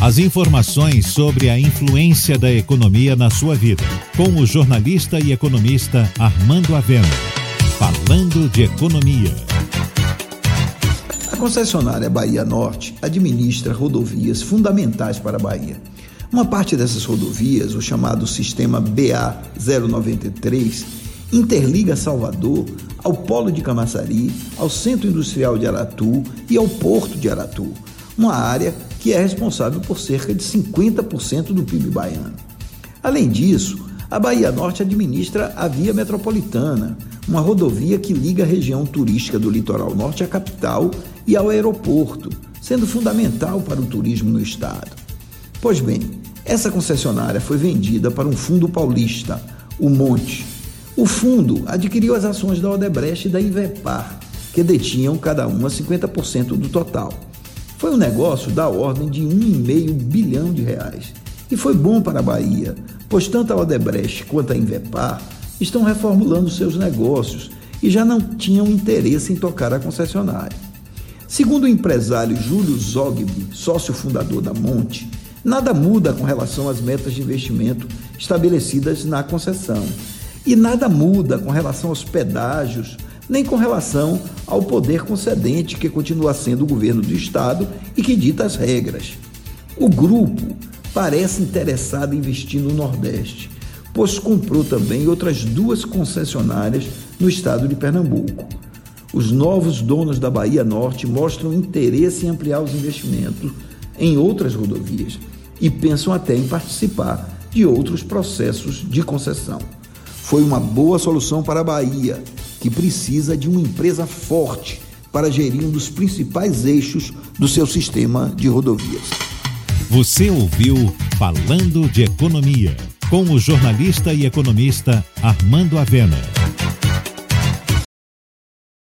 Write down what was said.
As informações sobre a influência da economia na sua vida, com o jornalista e economista Armando Avena. Falando de economia. A concessionária Bahia Norte administra rodovias fundamentais para a Bahia. Uma parte dessas rodovias, o chamado sistema BA 093, interliga Salvador ao Polo de Camaçari, ao Centro Industrial de Aratu e ao Porto de Aratu, uma área que é responsável por cerca de 50% do PIB baiano. Além disso, a Bahia Norte administra a Via Metropolitana, uma rodovia que liga a região turística do litoral norte à capital e ao aeroporto, sendo fundamental para o turismo no estado. Pois bem, essa concessionária foi vendida para um fundo paulista, o Monte. O fundo adquiriu as ações da Odebrecht e da Ivepar, que detinham cada uma 50% do total. Foi um negócio da ordem de 1,5 bilhão de reais. E foi bom para a Bahia, pois tanto a Odebrecht quanto a Invepar estão reformulando seus negócios e já não tinham interesse em tocar a concessionária. Segundo o empresário Júlio Zogby, sócio fundador da Monte, nada muda com relação às metas de investimento estabelecidas na concessão. E nada muda com relação aos pedágios, nem com relação ao poder concedente, que continua sendo o governo do Estado e que dita as regras. O grupo parece interessado em investir no Nordeste, pois comprou também outras duas concessionárias no estado de Pernambuco. Os novos donos da Bahia Norte mostram interesse em ampliar os investimentos em outras rodovias e pensam até em participar de outros processos de concessão. Foi uma boa solução para a Bahia que precisa de uma empresa forte para gerir um dos principais eixos do seu sistema de rodovias. Você ouviu Falando de Economia, com o jornalista e economista Armando Avena.